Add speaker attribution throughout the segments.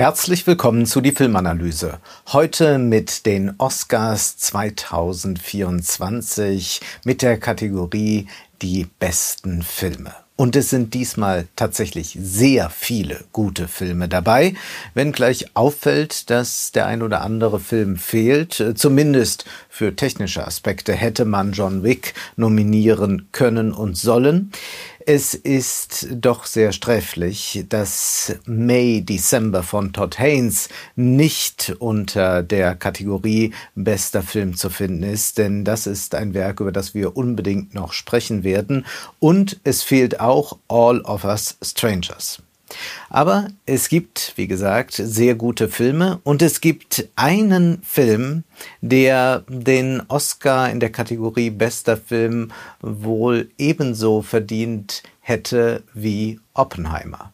Speaker 1: Herzlich willkommen zu die Filmanalyse. Heute mit den Oscars 2024 mit der Kategorie Die besten Filme. Und es sind diesmal tatsächlich sehr viele gute Filme dabei, wenngleich auffällt, dass der ein oder andere Film fehlt. Zumindest für technische Aspekte hätte man John Wick nominieren können und sollen. Es ist doch sehr sträflich, dass May December von Todd Haynes nicht unter der Kategorie bester Film zu finden ist, denn das ist ein Werk, über das wir unbedingt noch sprechen werden. Und es fehlt auch All of Us Strangers. Aber es gibt, wie gesagt, sehr gute Filme und es gibt einen Film, der den Oscar in der Kategorie bester Film wohl ebenso verdient hätte wie Oppenheimer.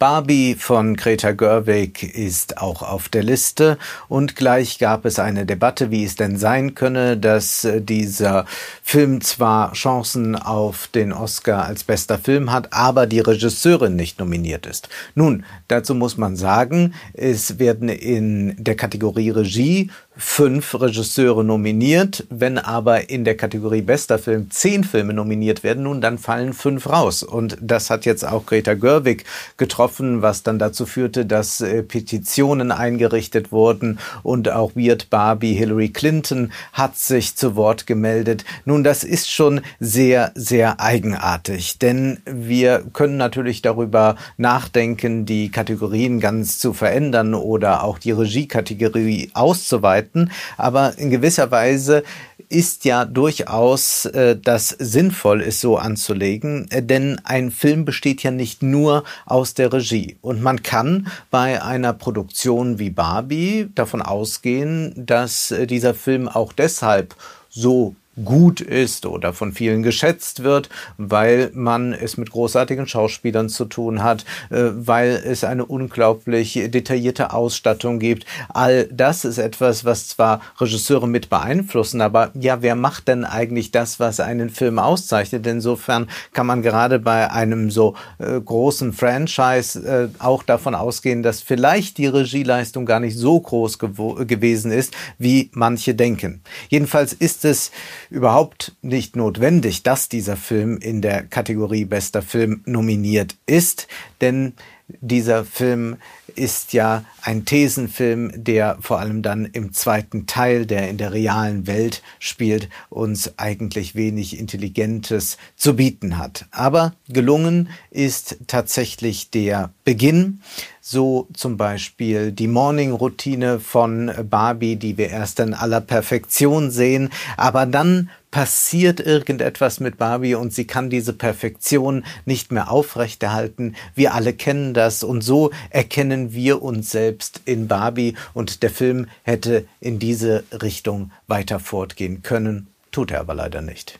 Speaker 1: Barbie von Greta Gerwig ist auch auf der Liste und gleich gab es eine Debatte, wie es denn sein könne, dass äh, dieser Film zwar Chancen auf den Oscar als bester Film hat, aber die Regisseurin nicht nominiert ist. Nun, dazu muss man sagen, es werden in der Kategorie Regie fünf Regisseure nominiert. Wenn aber in der Kategorie bester Film zehn Filme nominiert werden, nun dann fallen fünf raus. Und das hat jetzt auch Greta Gerwig getroffen, was dann dazu führte, dass äh, Petitionen eingerichtet wurden und auch Weird Barbie Hillary Clinton hat sich zu Wort gemeldet. Nun, das ist schon sehr, sehr eigenartig, denn wir können natürlich darüber nachdenken, die Kategorien ganz zu verändern oder auch die Regiekategorie auszuweiten hätten. Aber in gewisser Weise ist ja durchaus äh, das sinnvoll ist, so anzulegen, äh, denn ein Film besteht ja nicht nur aus der Regie. Und man kann bei einer Produktion wie Barbie davon ausgehen, dass äh, dieser Film auch deshalb so gut ist oder von vielen geschätzt wird, weil man es mit großartigen Schauspielern zu tun hat, äh, weil es eine unglaublich detaillierte Ausstattung gibt. All das ist etwas, was zwar Regisseure mit beeinflussen, aber ja, wer macht denn eigentlich das, was einen Film auszeichnet? Insofern kann man gerade bei einem so äh, großen Franchise äh, auch davon ausgehen, dass vielleicht die Regieleistung gar nicht so groß gewesen ist, wie manche denken. Jedenfalls ist es überhaupt nicht notwendig, dass dieser Film in der Kategorie bester Film nominiert ist, denn dieser Film ist ja ein Thesenfilm, der vor allem dann im zweiten Teil, der in der realen Welt spielt, uns eigentlich wenig Intelligentes zu bieten hat. Aber gelungen ist tatsächlich der Beginn. So zum Beispiel die Morning-Routine von Barbie, die wir erst in aller Perfektion sehen, aber dann passiert irgendetwas mit Barbie und sie kann diese Perfektion nicht mehr aufrechterhalten. Wir alle kennen das und so erkennen wir uns selbst in Barbie und der Film hätte in diese Richtung weiter fortgehen können, tut er aber leider nicht.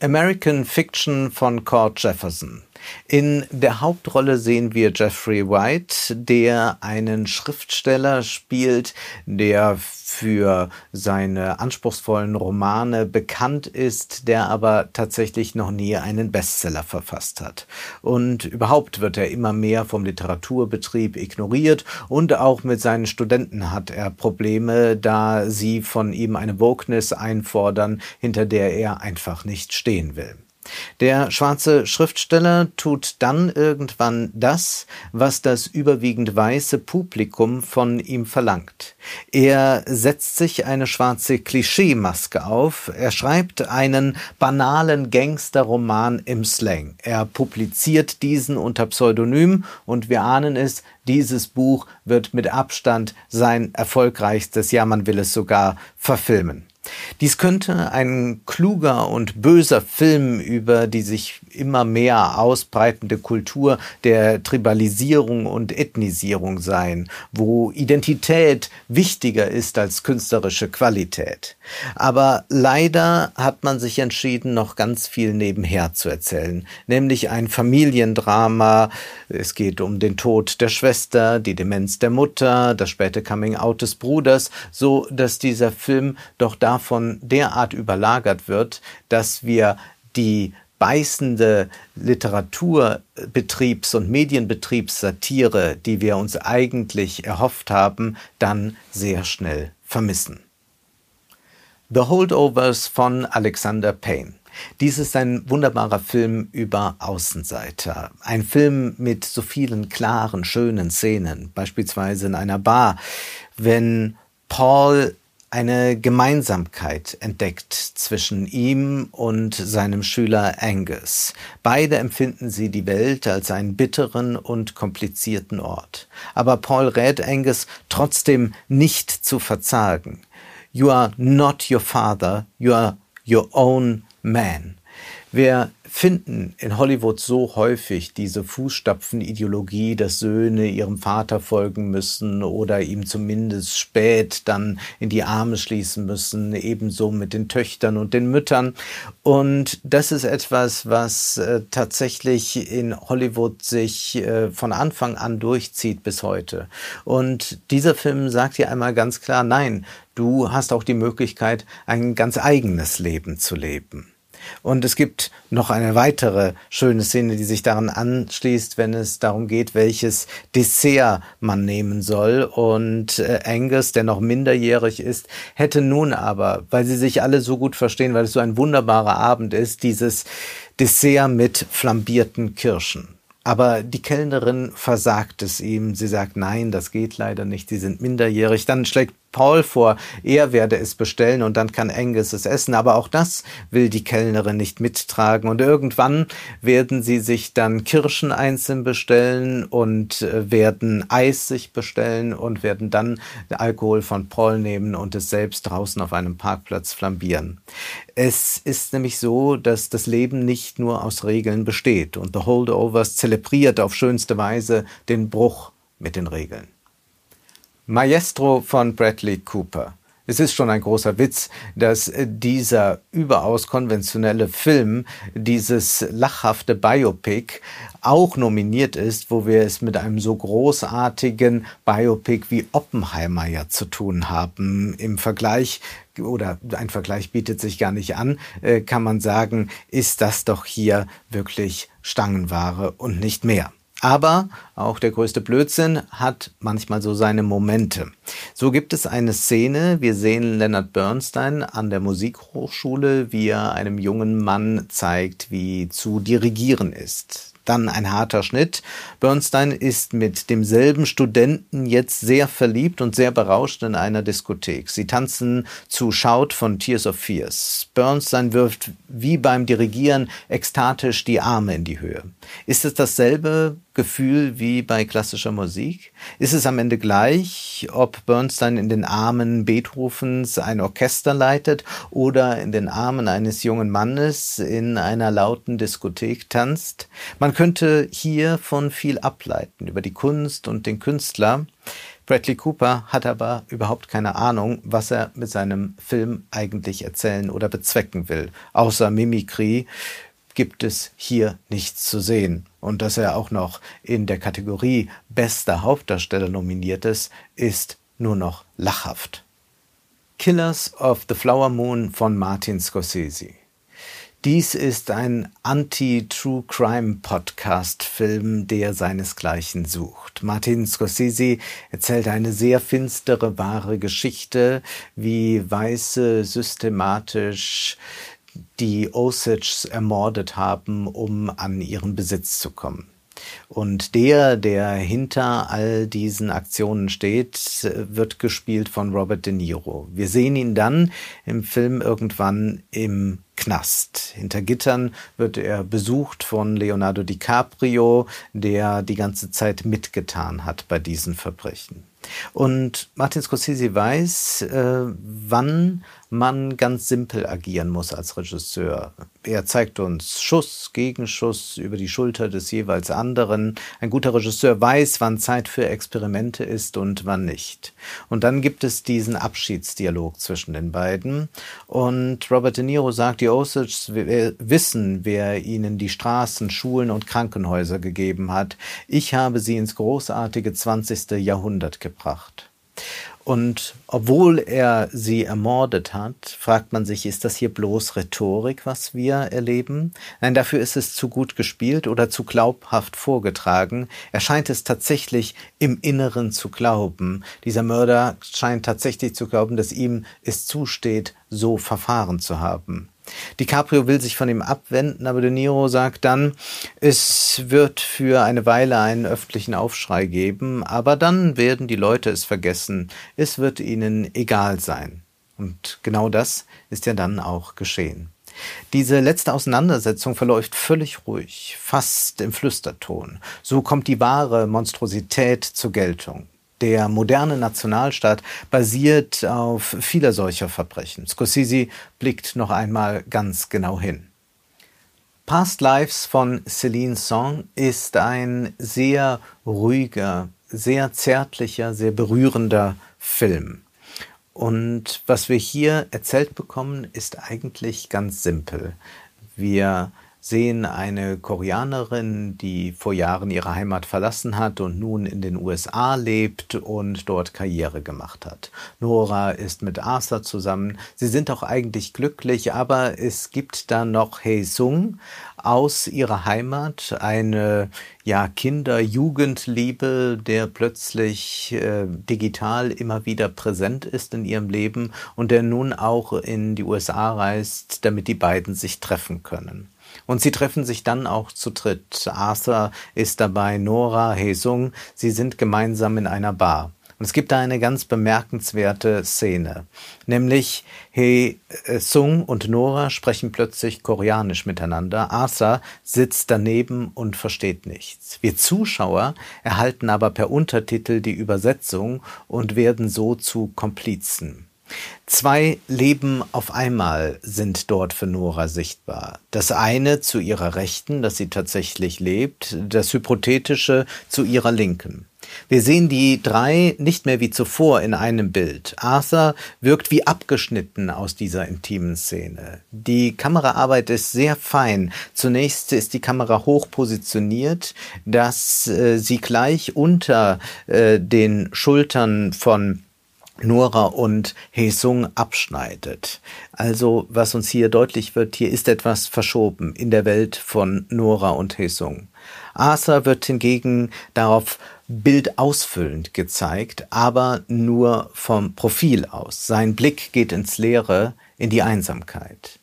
Speaker 1: American Fiction von Cord Jefferson. In der Hauptrolle sehen wir Jeffrey White, der einen Schriftsteller spielt, der für seine anspruchsvollen Romane bekannt ist, der aber tatsächlich noch nie einen Bestseller verfasst hat. Und überhaupt wird er immer mehr vom Literaturbetrieb ignoriert und auch mit seinen Studenten hat er Probleme, da sie von ihm eine Wokeness einfordern, hinter der er einfach nicht stehen will. Der schwarze Schriftsteller tut dann irgendwann das, was das überwiegend weiße Publikum von ihm verlangt. Er setzt sich eine schwarze Klischeemaske auf, er schreibt einen banalen Gangsterroman im Slang. Er publiziert diesen unter Pseudonym und wir ahnen es, dieses Buch wird mit Abstand sein erfolgreichstes, ja man will es sogar verfilmen. Dies könnte ein kluger und böser Film über die sich immer mehr ausbreitende Kultur der Tribalisierung und Ethnisierung sein, wo Identität wichtiger ist als künstlerische Qualität. Aber leider hat man sich entschieden, noch ganz viel nebenher zu erzählen, nämlich ein Familiendrama. Es geht um den Tod der Schwester, die Demenz der Mutter, das späte Coming-out des Bruders, so dass dieser Film doch davon derart überlagert wird, dass wir die beißende Literaturbetriebs- und Medienbetriebssatire, die wir uns eigentlich erhofft haben, dann sehr schnell vermissen. The Holdovers von Alexander Payne. Dies ist ein wunderbarer Film über Außenseiter. Ein Film mit so vielen klaren, schönen Szenen, beispielsweise in einer Bar, wenn Paul eine Gemeinsamkeit entdeckt zwischen ihm und seinem Schüler Angus. Beide empfinden sie die Welt als einen bitteren und komplizierten Ort. Aber Paul rät Angus trotzdem nicht zu verzagen. You are not your father, you are your own man. Wir finden in Hollywood so häufig diese Fußstapfenideologie, dass Söhne ihrem Vater folgen müssen oder ihm zumindest spät dann in die Arme schließen müssen, ebenso mit den Töchtern und den Müttern. Und das ist etwas, was äh, tatsächlich in Hollywood sich äh, von Anfang an durchzieht bis heute. Und dieser Film sagt hier einmal ganz klar, nein, du hast auch die Möglichkeit, ein ganz eigenes Leben zu leben. Und es gibt noch eine weitere schöne Szene, die sich daran anschließt, wenn es darum geht, welches Dessert man nehmen soll. Und äh, Angus, der noch minderjährig ist, hätte nun aber, weil sie sich alle so gut verstehen, weil es so ein wunderbarer Abend ist, dieses Dessert mit flambierten Kirschen. Aber die Kellnerin versagt es ihm. Sie sagt, nein, das geht leider nicht, sie sind minderjährig. Dann schlägt Paul vor, er werde es bestellen und dann kann Angus es essen. Aber auch das will die Kellnerin nicht mittragen. Und irgendwann werden sie sich dann Kirschen einzeln bestellen und äh, werden Eis sich bestellen und werden dann Alkohol von Paul nehmen und es selbst draußen auf einem Parkplatz flambieren. Es ist nämlich so, dass das Leben nicht nur aus Regeln besteht und The Holdovers zelebriert auf schönste Weise den Bruch mit den Regeln. Maestro von Bradley Cooper. Es ist schon ein großer Witz, dass dieser überaus konventionelle Film, dieses lachhafte Biopic, auch nominiert ist, wo wir es mit einem so großartigen Biopic wie Oppenheimer ja zu tun haben. Im Vergleich oder ein Vergleich bietet sich gar nicht an, äh, kann man sagen, ist das doch hier wirklich Stangenware und nicht mehr. Aber auch der größte Blödsinn hat manchmal so seine Momente. So gibt es eine Szene, wir sehen Leonard Bernstein an der Musikhochschule, wie er einem jungen Mann zeigt, wie zu dirigieren ist. Dann ein harter Schnitt. Bernstein ist mit demselben Studenten jetzt sehr verliebt und sehr berauscht in einer Diskothek. Sie tanzen zu Shout von Tears of Fears. Bernstein wirft wie beim Dirigieren ekstatisch die Arme in die Höhe. Ist es dasselbe Gefühl wie bei klassischer Musik? Ist es am Ende gleich, ob Bernstein in den Armen Beethovens ein Orchester leitet oder in den Armen eines jungen Mannes in einer lauten Diskothek tanzt? Man könnte hier von viel ableiten über die Kunst und den Künstler. Bradley Cooper hat aber überhaupt keine Ahnung, was er mit seinem Film eigentlich erzählen oder bezwecken will, außer Mimikrie gibt es hier nichts zu sehen. Und dass er auch noch in der Kategorie bester Hauptdarsteller nominiert ist, ist nur noch lachhaft. Killers of the Flower Moon von Martin Scorsese. Dies ist ein Anti-True Crime Podcast Film, der seinesgleichen sucht. Martin Scorsese erzählt eine sehr finstere, wahre Geschichte, wie Weiße systematisch die Osages ermordet haben, um an ihren Besitz zu kommen. Und der, der hinter all diesen Aktionen steht, wird gespielt von Robert De Niro. Wir sehen ihn dann im Film irgendwann im Knast. Hinter Gittern wird er besucht von Leonardo DiCaprio, der die ganze Zeit mitgetan hat bei diesen Verbrechen. Und Martin Scorsese weiß, äh, wann man ganz simpel agieren muss als Regisseur. Er zeigt uns Schuss, Gegenschuss über die Schulter des jeweils anderen. Ein guter Regisseur weiß, wann Zeit für Experimente ist und wann nicht. Und dann gibt es diesen Abschiedsdialog zwischen den beiden. Und Robert De Niro sagt, die Osages wissen, wer ihnen die Straßen, Schulen und Krankenhäuser gegeben hat. Ich habe sie ins großartige 20. Jahrhundert gebracht. Und obwohl er sie ermordet hat, fragt man sich, ist das hier bloß Rhetorik, was wir erleben? Nein, dafür ist es zu gut gespielt oder zu glaubhaft vorgetragen. Er scheint es tatsächlich im Inneren zu glauben. Dieser Mörder scheint tatsächlich zu glauben, dass ihm es zusteht, so verfahren zu haben. DiCaprio will sich von ihm abwenden, aber De Niro sagt dann, es wird für eine Weile einen öffentlichen Aufschrei geben, aber dann werden die Leute es vergessen, es wird ihnen egal sein. Und genau das ist ja dann auch geschehen. Diese letzte Auseinandersetzung verläuft völlig ruhig, fast im Flüsterton. So kommt die wahre Monstrosität zur Geltung. Der moderne Nationalstaat basiert auf vieler solcher Verbrechen. Scorsese blickt noch einmal ganz genau hin. Past Lives von Celine Song ist ein sehr ruhiger, sehr zärtlicher, sehr berührender Film. Und was wir hier erzählt bekommen, ist eigentlich ganz simpel. Wir sehen eine Koreanerin, die vor Jahren ihre Heimat verlassen hat und nun in den USA lebt und dort Karriere gemacht hat. Nora ist mit Arthur zusammen. Sie sind auch eigentlich glücklich, aber es gibt da noch Hei Sung aus ihrer Heimat, eine ja Kinder-Jugendliebe, der plötzlich äh, digital immer wieder präsent ist in ihrem Leben und der nun auch in die USA reist, damit die beiden sich treffen können. Und sie treffen sich dann auch zu dritt. Arthur ist dabei, Nora, Hesung, sie sind gemeinsam in einer Bar. Und es gibt da eine ganz bemerkenswerte Szene, nämlich He Sung und Nora sprechen plötzlich koreanisch miteinander. Arthur sitzt daneben und versteht nichts. Wir Zuschauer erhalten aber per Untertitel die Übersetzung und werden so zu Komplizen. Zwei Leben auf einmal sind dort für Nora sichtbar. Das eine zu ihrer Rechten, dass sie tatsächlich lebt, das hypothetische zu ihrer Linken. Wir sehen die drei nicht mehr wie zuvor in einem Bild. Arthur wirkt wie abgeschnitten aus dieser intimen Szene. Die Kameraarbeit ist sehr fein. Zunächst ist die Kamera hoch positioniert, dass äh, sie gleich unter äh, den Schultern von Nora und Hesung abschneidet. Also, was uns hier deutlich wird, hier ist etwas verschoben in der Welt von Nora und Hesung. Asa wird hingegen darauf bildausfüllend gezeigt, aber nur vom Profil aus. Sein Blick geht ins Leere, in die Einsamkeit.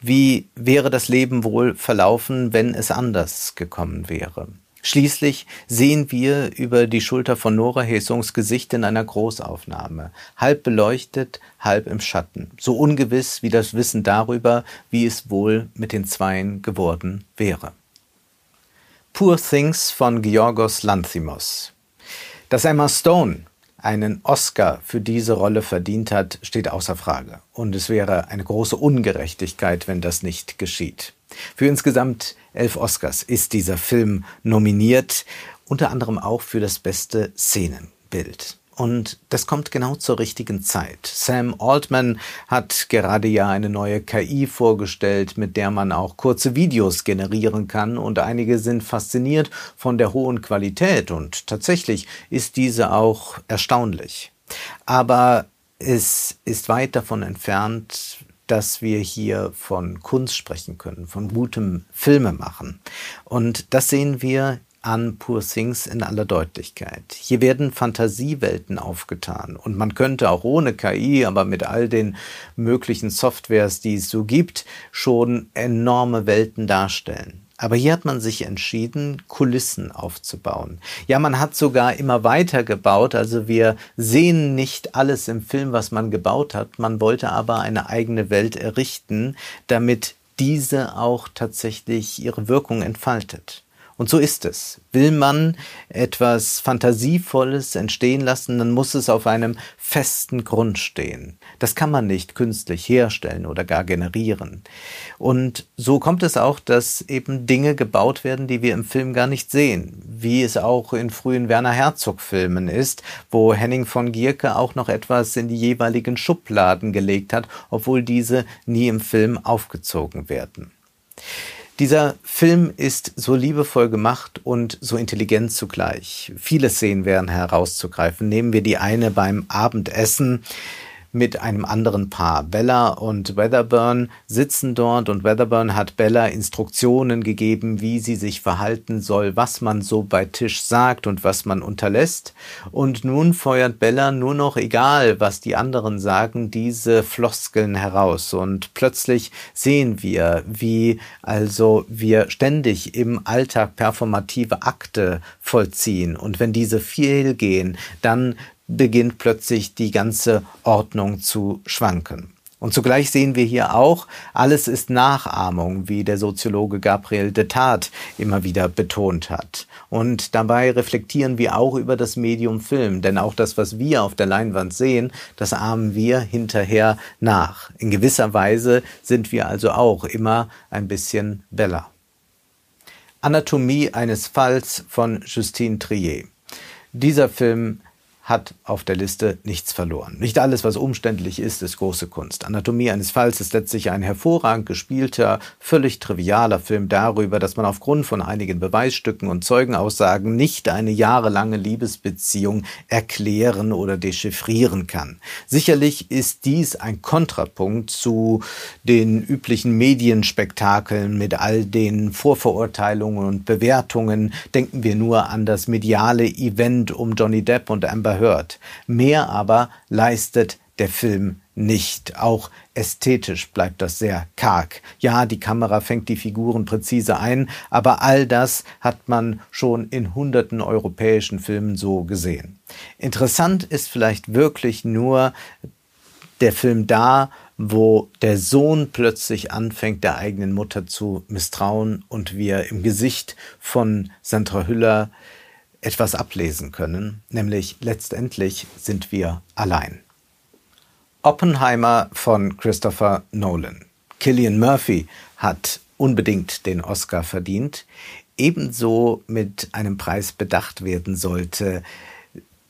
Speaker 1: Wie wäre das Leben wohl verlaufen, wenn es anders gekommen wäre? Schließlich sehen wir über die Schulter von Nora Hesungs Gesicht in einer Großaufnahme, halb beleuchtet, halb im Schatten, so ungewiss wie das Wissen darüber, wie es wohl mit den Zweien geworden wäre. Poor Things von Georgos Lanthimos. Dass Emma Stone einen Oscar für diese Rolle verdient hat, steht außer Frage. Und es wäre eine große Ungerechtigkeit, wenn das nicht geschieht. Für insgesamt elf Oscars ist dieser Film nominiert, unter anderem auch für das beste Szenenbild. Und das kommt genau zur richtigen Zeit. Sam Altman hat gerade ja eine neue KI vorgestellt, mit der man auch kurze Videos generieren kann. Und einige sind fasziniert von der hohen Qualität. Und tatsächlich ist diese auch erstaunlich. Aber es ist weit davon entfernt, dass wir hier von Kunst sprechen können, von gutem Filmemachen. Und das sehen wir an Poor Things in aller Deutlichkeit. Hier werden Fantasiewelten aufgetan und man könnte auch ohne KI, aber mit all den möglichen Softwares, die es so gibt, schon enorme Welten darstellen. Aber hier hat man sich entschieden, Kulissen aufzubauen. Ja, man hat sogar immer weiter gebaut. Also wir sehen nicht alles im Film, was man gebaut hat. Man wollte aber eine eigene Welt errichten, damit diese auch tatsächlich ihre Wirkung entfaltet. Und so ist es. Will man etwas Fantasievolles entstehen lassen, dann muss es auf einem festen Grund stehen. Das kann man nicht künstlich herstellen oder gar generieren. Und so kommt es auch, dass eben Dinge gebaut werden, die wir im Film gar nicht sehen. Wie es auch in frühen Werner Herzog Filmen ist, wo Henning von Gierke auch noch etwas in die jeweiligen Schubladen gelegt hat, obwohl diese nie im Film aufgezogen werden. Dieser Film ist so liebevoll gemacht und so intelligent zugleich. Viele Szenen wären herauszugreifen. Nehmen wir die eine beim Abendessen mit einem anderen Paar. Bella und Weatherburn sitzen dort und Weatherburn hat Bella Instruktionen gegeben, wie sie sich verhalten soll, was man so bei Tisch sagt und was man unterlässt. Und nun feuert Bella nur noch, egal was die anderen sagen, diese Floskeln heraus. Und plötzlich sehen wir, wie also wir ständig im Alltag performative Akte vollziehen. Und wenn diese viel gehen, dann beginnt plötzlich die ganze Ordnung zu schwanken. Und zugleich sehen wir hier auch, alles ist Nachahmung, wie der Soziologe Gabriel de Tat immer wieder betont hat. Und dabei reflektieren wir auch über das Medium Film, denn auch das, was wir auf der Leinwand sehen, das ahmen wir hinterher nach. In gewisser Weise sind wir also auch immer ein bisschen Bella. Anatomie eines Falls von Justine Trier. Dieser Film hat auf der Liste nichts verloren. Nicht alles, was umständlich ist, ist große Kunst. Anatomie eines Falls ist letztlich ein hervorragend gespielter, völlig trivialer Film darüber, dass man aufgrund von einigen Beweisstücken und Zeugenaussagen nicht eine jahrelange Liebesbeziehung erklären oder dechiffrieren kann. Sicherlich ist dies ein Kontrapunkt zu den üblichen Medienspektakeln mit all den Vorverurteilungen und Bewertungen. Denken wir nur an das mediale Event um Johnny Depp und Amber überhört. Mehr aber leistet der Film nicht. Auch ästhetisch bleibt das sehr karg. Ja, die Kamera fängt die Figuren präzise ein, aber all das hat man schon in hunderten europäischen Filmen so gesehen. Interessant ist vielleicht wirklich nur der Film da, wo der Sohn plötzlich anfängt, der eigenen Mutter zu misstrauen und wir im Gesicht von Sandra Hüller etwas ablesen können, nämlich letztendlich sind wir allein. Oppenheimer von Christopher Nolan. Killian Murphy hat unbedingt den Oscar verdient. Ebenso mit einem Preis bedacht werden sollte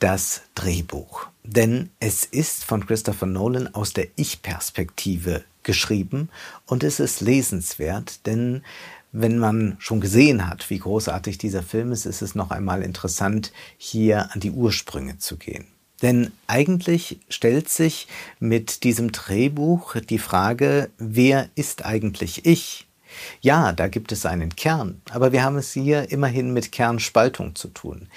Speaker 1: das Drehbuch. Denn es ist von Christopher Nolan aus der Ich-Perspektive geschrieben und es ist lesenswert, denn wenn man schon gesehen hat, wie großartig dieser Film ist, ist es noch einmal interessant, hier an die Ursprünge zu gehen. Denn eigentlich stellt sich mit diesem Drehbuch die Frage, wer ist eigentlich ich? Ja, da gibt es einen Kern, aber wir haben es hier immerhin mit Kernspaltung zu tun.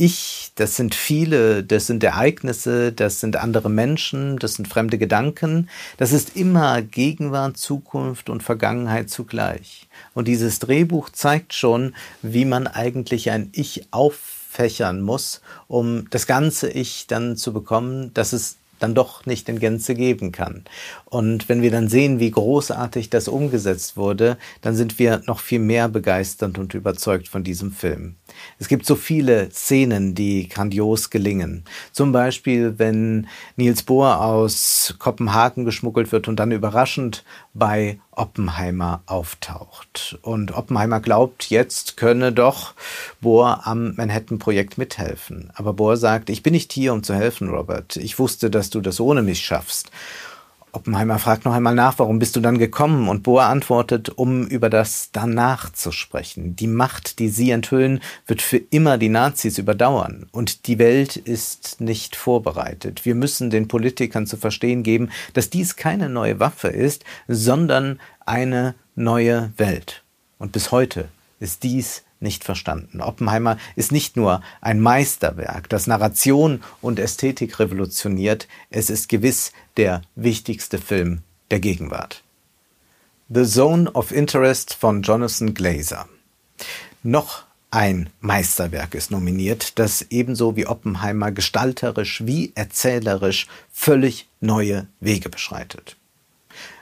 Speaker 1: Ich, das sind viele, das sind Ereignisse, das sind andere Menschen, das sind fremde Gedanken. Das ist immer Gegenwart, Zukunft und Vergangenheit zugleich. Und dieses Drehbuch zeigt schon, wie man eigentlich ein Ich auffächern muss, um das ganze Ich dann zu bekommen, dass es dann doch nicht in Gänze geben kann. Und wenn wir dann sehen, wie großartig das umgesetzt wurde, dann sind wir noch viel mehr begeistert und überzeugt von diesem Film. Es gibt so viele Szenen, die grandios gelingen. Zum Beispiel, wenn Niels Bohr aus Kopenhagen geschmuggelt wird und dann überraschend bei Oppenheimer auftaucht. Und Oppenheimer glaubt, jetzt könne doch Bohr am Manhattan-Projekt mithelfen. Aber Bohr sagt, ich bin nicht hier, um zu helfen, Robert. Ich wusste, dass du das ohne mich schaffst. Oppenheimer fragt noch einmal nach, warum bist du dann gekommen? Und Bohr antwortet, um über das danach zu sprechen. Die Macht, die sie enthüllen, wird für immer die Nazis überdauern. Und die Welt ist nicht vorbereitet. Wir müssen den Politikern zu verstehen geben, dass dies keine neue Waffe ist, sondern eine neue Welt. Und bis heute ist dies nicht verstanden. Oppenheimer ist nicht nur ein Meisterwerk, das Narration und Ästhetik revolutioniert, es ist gewiss der wichtigste Film der Gegenwart. The Zone of Interest von Jonathan Glazer. Noch ein Meisterwerk ist nominiert, das ebenso wie Oppenheimer gestalterisch wie erzählerisch völlig neue Wege beschreitet.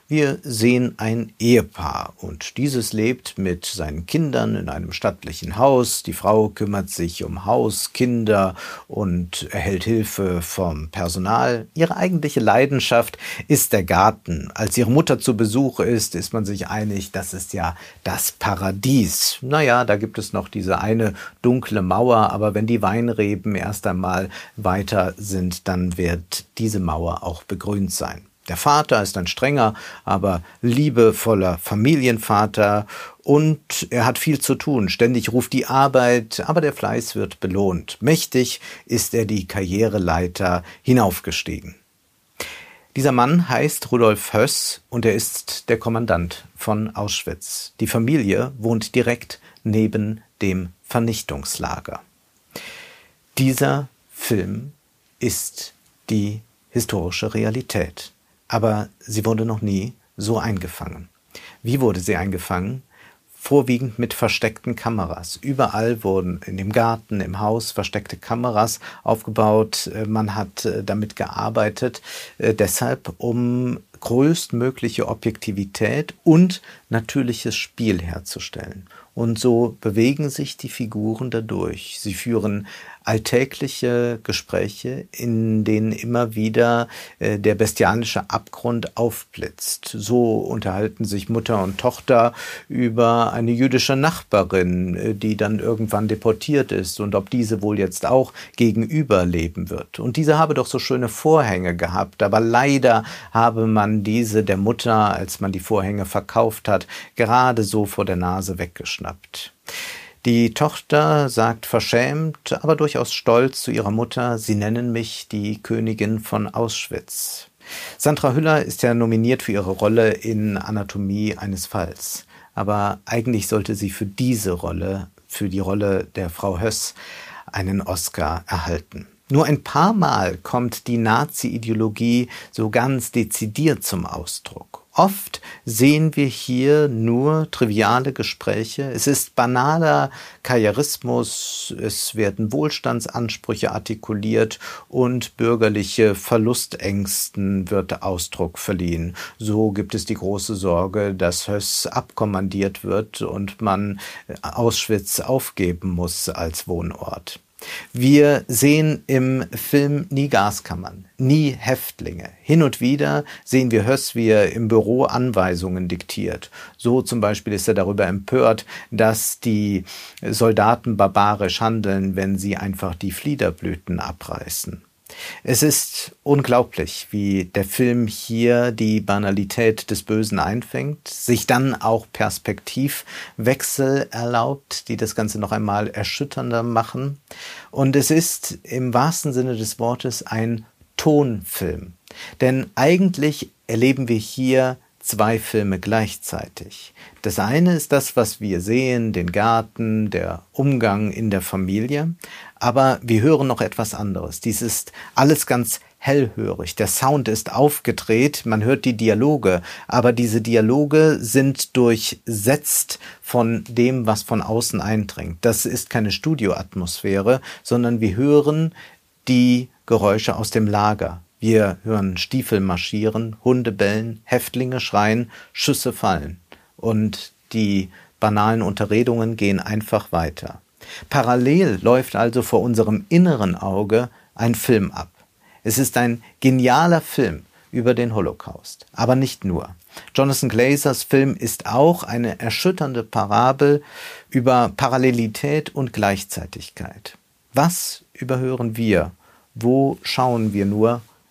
Speaker 1: Wir sehen ein Ehepaar und dieses lebt mit seinen Kindern in einem stattlichen Haus. Die Frau kümmert sich um Haus, Kinder und erhält Hilfe vom Personal. Ihre eigentliche Leidenschaft ist der Garten. Als ihre Mutter zu Besuch ist, ist man sich einig, das ist ja das Paradies. Naja, da gibt es noch diese eine dunkle Mauer, aber wenn die Weinreben erst einmal weiter sind, dann wird diese Mauer auch begrünt sein. Der Vater ist ein strenger, aber liebevoller Familienvater und er hat viel zu tun. Ständig ruft die Arbeit, aber der Fleiß wird belohnt. Mächtig ist er die Karriereleiter hinaufgestiegen. Dieser Mann heißt Rudolf Höss und er ist der Kommandant von Auschwitz. Die Familie wohnt direkt neben dem Vernichtungslager. Dieser Film ist die historische Realität. Aber sie wurde noch nie so eingefangen. Wie wurde sie eingefangen? Vorwiegend mit versteckten Kameras. Überall wurden in dem Garten, im Haus versteckte Kameras aufgebaut. Äh, man hat äh, damit gearbeitet, äh, deshalb um größtmögliche Objektivität und natürliches Spiel herzustellen. Und so bewegen sich die Figuren dadurch. Sie führen alltägliche Gespräche, in denen immer wieder äh, der bestialische Abgrund aufblitzt. So unterhalten sich Mutter und Tochter über eine jüdische Nachbarin, äh, die dann irgendwann deportiert ist und ob diese wohl jetzt auch gegenüber leben wird. Und diese habe doch so schöne Vorhänge gehabt, aber leider habe man diese der Mutter, als man die Vorhänge verkauft hat, gerade so vor der Nase weggeschnappt. Die Tochter sagt verschämt, aber durchaus stolz zu ihrer Mutter, sie nennen mich die Königin von Auschwitz. Sandra Hüller ist ja nominiert für ihre Rolle in Anatomie eines Falls. Aber eigentlich sollte sie für diese Rolle, für die Rolle der Frau Höss, einen Oscar erhalten. Nur ein paar Mal kommt die Nazi-Ideologie so ganz dezidiert zum Ausdruck. Oft sehen wir hier nur triviale Gespräche. Es ist banaler Karrierismus, es werden Wohlstandsansprüche artikuliert und bürgerliche Verlustängsten wird Ausdruck verliehen. So gibt es die große Sorge, dass Höss abkommandiert wird und man Auschwitz aufgeben muss als Wohnort. Wir sehen im Film nie Gaskammern, nie Häftlinge. Hin und wieder sehen wir Höss, wie er im Büro Anweisungen diktiert. So zum Beispiel ist er darüber empört, dass die Soldaten barbarisch handeln, wenn sie einfach die Fliederblüten abreißen. Es ist unglaublich, wie der Film hier die Banalität des Bösen einfängt, sich dann auch Perspektivwechsel erlaubt, die das Ganze noch einmal erschütternder machen. Und es ist im wahrsten Sinne des Wortes ein Tonfilm. Denn eigentlich erleben wir hier zwei Filme gleichzeitig. Das eine ist das, was wir sehen, den Garten, der Umgang in der Familie, aber wir hören noch etwas anderes. Dies ist alles ganz hellhörig. Der Sound ist aufgedreht, man hört die Dialoge, aber diese Dialoge sind durchsetzt von dem, was von außen eindringt. Das ist keine Studioatmosphäre, sondern wir hören die Geräusche aus dem Lager. Wir hören Stiefel marschieren, Hunde bellen, Häftlinge schreien, Schüsse fallen. Und die banalen Unterredungen gehen einfach weiter. Parallel läuft also vor unserem inneren Auge ein Film ab. Es ist ein genialer Film über den Holocaust. Aber nicht nur. Jonathan Glazers Film ist auch eine erschütternde Parabel über Parallelität und Gleichzeitigkeit. Was überhören wir? Wo schauen wir nur